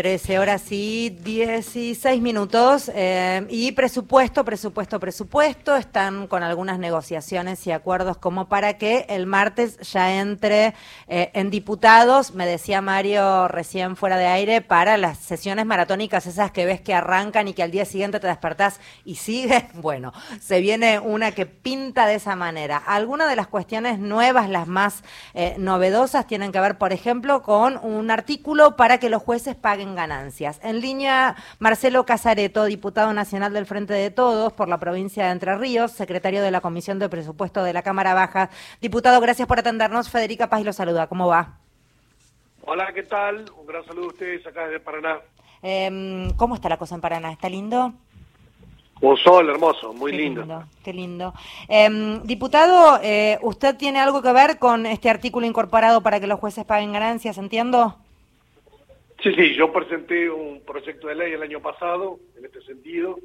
13 horas y 16 minutos. eh, y presupuesto, presupuesto, presupuesto. Están con algunas negociaciones y acuerdos como para que el martes ya entre eh, en diputados, me decía Mario recién fuera de aire, para las sesiones maratónicas, esas que ves que arrancan y que al día siguiente te despertás y sigue. Bueno, se viene una que pinta de esa manera. Algunas de las cuestiones nuevas, las más eh, novedosas, tienen que ver, por ejemplo, con un artículo para que los jueces paguen ganancias. En línea, Marcelo Casareto, diputado nacional del Frente de Todos por la provincia de Entre Ríos, secretario de la Comisión de Presupuesto de la Cámara Baja. Diputado, gracias por atendernos. Federica Paz lo saluda. ¿Cómo va? Hola, ¿qué tal? Un gran saludo a ustedes acá desde Paraná. Eh, ¿Cómo está la cosa en Paraná? ¿Está lindo? Un sol hermoso, muy Qué lindo. Qué lindo. Eh, diputado, eh, ¿usted tiene algo que ver con este artículo incorporado para que los jueces paguen ganancias, entiendo? Sí, sí, yo presenté un proyecto de ley el año pasado en este sentido.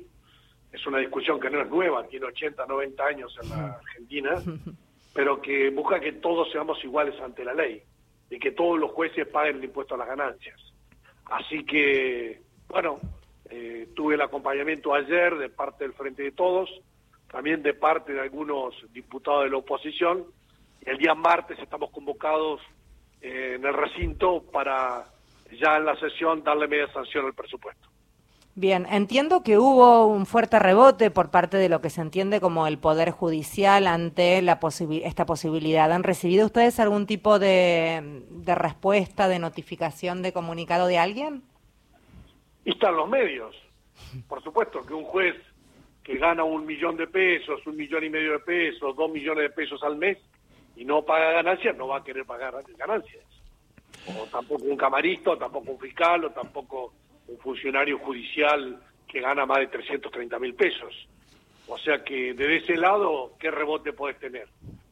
Es una discusión que no es nueva, tiene 80, 90 años en la Argentina, pero que busca que todos seamos iguales ante la ley y que todos los jueces paguen el impuesto a las ganancias. Así que, bueno, eh, tuve el acompañamiento ayer de parte del Frente de Todos, también de parte de algunos diputados de la oposición, el día martes estamos convocados eh, en el recinto para ya en la sesión darle media sanción al presupuesto. Bien, entiendo que hubo un fuerte rebote por parte de lo que se entiende como el Poder Judicial ante la posibi- esta posibilidad. ¿Han recibido ustedes algún tipo de, de respuesta, de notificación, de comunicado de alguien? Y están los medios. Por supuesto que un juez que gana un millón de pesos, un millón y medio de pesos, dos millones de pesos al mes y no paga ganancias, no va a querer pagar ganancias. O tampoco un camarista, o tampoco un fiscal, o tampoco un funcionario judicial que gana más de 330 mil pesos. O sea que desde ese lado, ¿qué rebote puedes tener?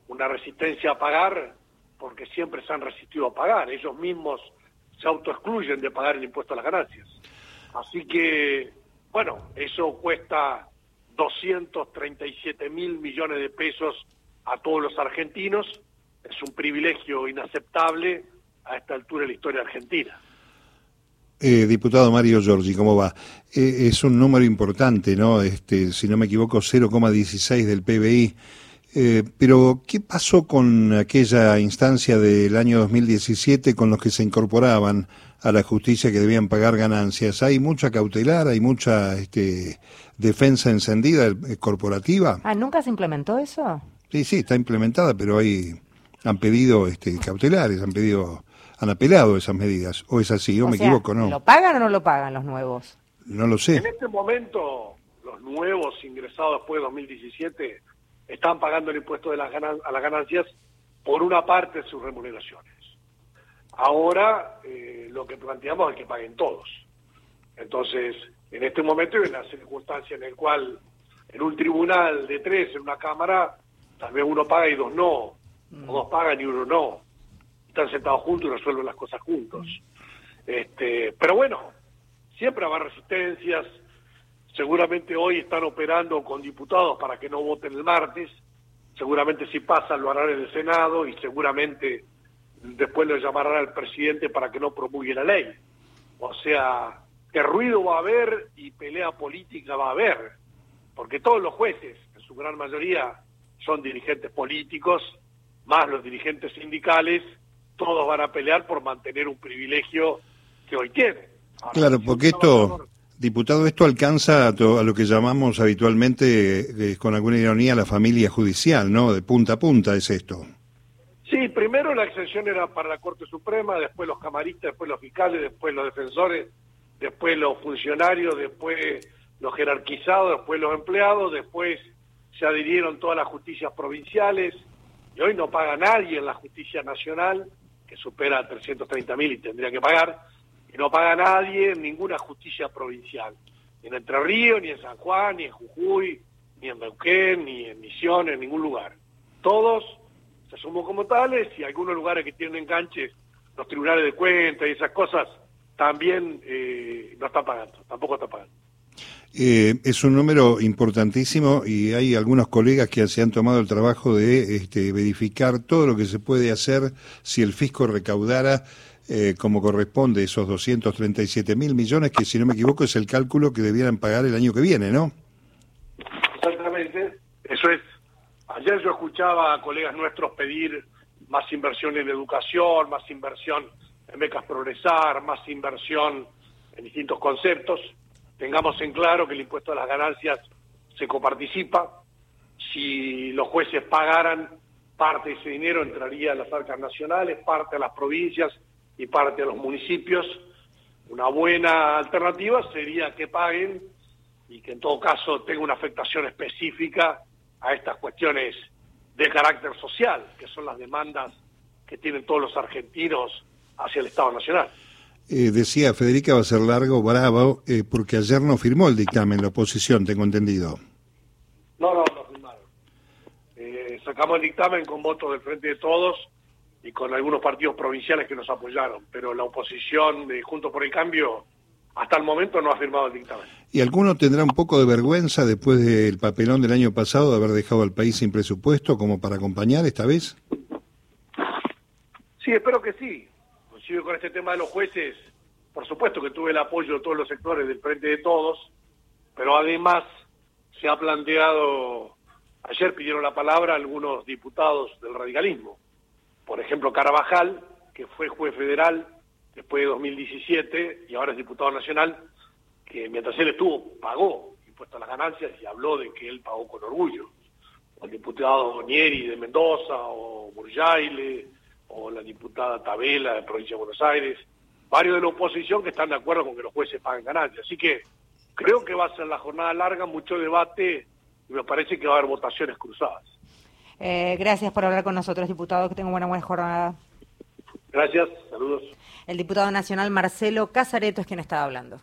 Una resistencia a pagar, porque siempre se han resistido a pagar. Ellos mismos se autoexcluyen de pagar el impuesto a las ganancias. Así que, bueno, eso cuesta 237 mil millones de pesos a todos los argentinos. Es un privilegio inaceptable a esta altura de la historia argentina. Eh, diputado Mario Giorgi, ¿cómo va? Eh, es un número importante, ¿no? Este, si no me equivoco, 0,16 del PBI. Eh, pero, ¿qué pasó con aquella instancia del año 2017 con los que se incorporaban a la justicia que debían pagar ganancias? ¿Hay mucha cautelar, hay mucha este, defensa encendida eh, corporativa? Ah, ¿nunca se implementó eso? Sí, sí, está implementada, pero hay, han pedido este, cautelares, han pedido, han apelado esas medidas. ¿O es así? ¿O, O me sea, equivoco? No, ¿Lo pagan o no lo pagan los nuevos? no lo sé. En este momento, los nuevos ingresados después de 2017 están pagando el impuesto de las ganan- a las ganancias por una parte de sus remuneraciones. Ahora, eh, lo que planteamos es que paguen todos. Entonces, en este momento hay una circunstancia en la cual en un tribunal de tres, en una cámara, tal vez uno paga y dos no, o dos pagan y uno no. Están sentados juntos y resuelven las cosas juntos. Este, pero bueno, siempre habrá resistencias. Seguramente hoy están operando con diputados para que no voten el martes. Seguramente si pasa lo harán en el Senado y seguramente después lo llamarán al presidente para que no promulgue la ley. O sea, que ruido va a haber y pelea política va a haber, porque todos los jueces, en su gran mayoría, son dirigentes políticos, más los dirigentes sindicales, todos van a pelear por mantener un privilegio que hoy tienen. Ahora, Claro, si porque esto, diputado, esto alcanza a, to- a lo que llamamos habitualmente, eh, con alguna ironía, la familia judicial, ¿no? De punta a punta es esto. Sí, primero la exención era para la Corte Suprema, después los camaristas, después los fiscales, después los defensores, después los funcionarios, después los jerarquizados, después los empleados, después se adhirieron todas las justicias provinciales y hoy no paga nadie en la justicia nacional, que supera 330 mil y tendría que pagar, y no paga nadie en ninguna justicia provincial, ni en Entre Ríos, ni en San Juan, ni en Jujuy, ni en Neuquén, ni en Misiones, en ningún lugar. Todos se asumen como tales y algunos lugares que tienen enganches, los tribunales de cuentas y esas cosas, también eh, no están pagando, tampoco están pagando. Eh, es un número importantísimo y hay algunos colegas que se han tomado el trabajo de este, verificar todo lo que se puede hacer si el fisco recaudara eh, como corresponde esos 237 mil millones, que si no me equivoco es el cálculo que debieran pagar el año que viene, ¿no? Exactamente, eso es. Ayer yo escuchaba a colegas nuestros pedir más inversión en educación, más inversión en becas progresar, más inversión en distintos conceptos. Tengamos en claro que el impuesto a las ganancias se coparticipa. Si los jueces pagaran parte de ese dinero entraría a las arcas nacionales, parte a las provincias y parte a los municipios. Una buena alternativa sería que paguen y que en todo caso tenga una afectación específica a estas cuestiones de carácter social, que son las demandas que tienen todos los argentinos hacia el Estado Nacional. Eh, decía Federica va a ser largo, bravo, eh, porque ayer no firmó el dictamen la oposición, tengo entendido. No, no, no firmaron. Eh, sacamos el dictamen con votos del Frente de Todos y con algunos partidos provinciales que nos apoyaron, pero la oposición de Juntos por el Cambio hasta el momento no ha firmado el dictamen. ¿Y alguno tendrá un poco de vergüenza después del papelón del año pasado de haber dejado al país sin presupuesto como para acompañar esta vez? Sí, espero que sí. Inclusive con este tema de los jueces, por supuesto que tuve el apoyo de todos los sectores del Frente de Todos, pero además se ha planteado, ayer pidieron la palabra algunos diputados del radicalismo por ejemplo, Carabajal, que fue juez federal después de 2017 y ahora es diputado nacional, que mientras él estuvo pagó impuestos a las ganancias y habló de que él pagó con orgullo. O el diputado Nieri de Mendoza, o Burjaile, o la diputada Tabela de Provincia de Buenos Aires, varios de la oposición que están de acuerdo con que los jueces paguen ganancias. Así que creo que va a ser la jornada larga, mucho debate y me parece que va a haber votaciones cruzadas. Eh, gracias por hablar con nosotros, diputado. Que tenga una buena jornada. Gracias, saludos. El diputado nacional Marcelo Casareto es quien estaba hablando.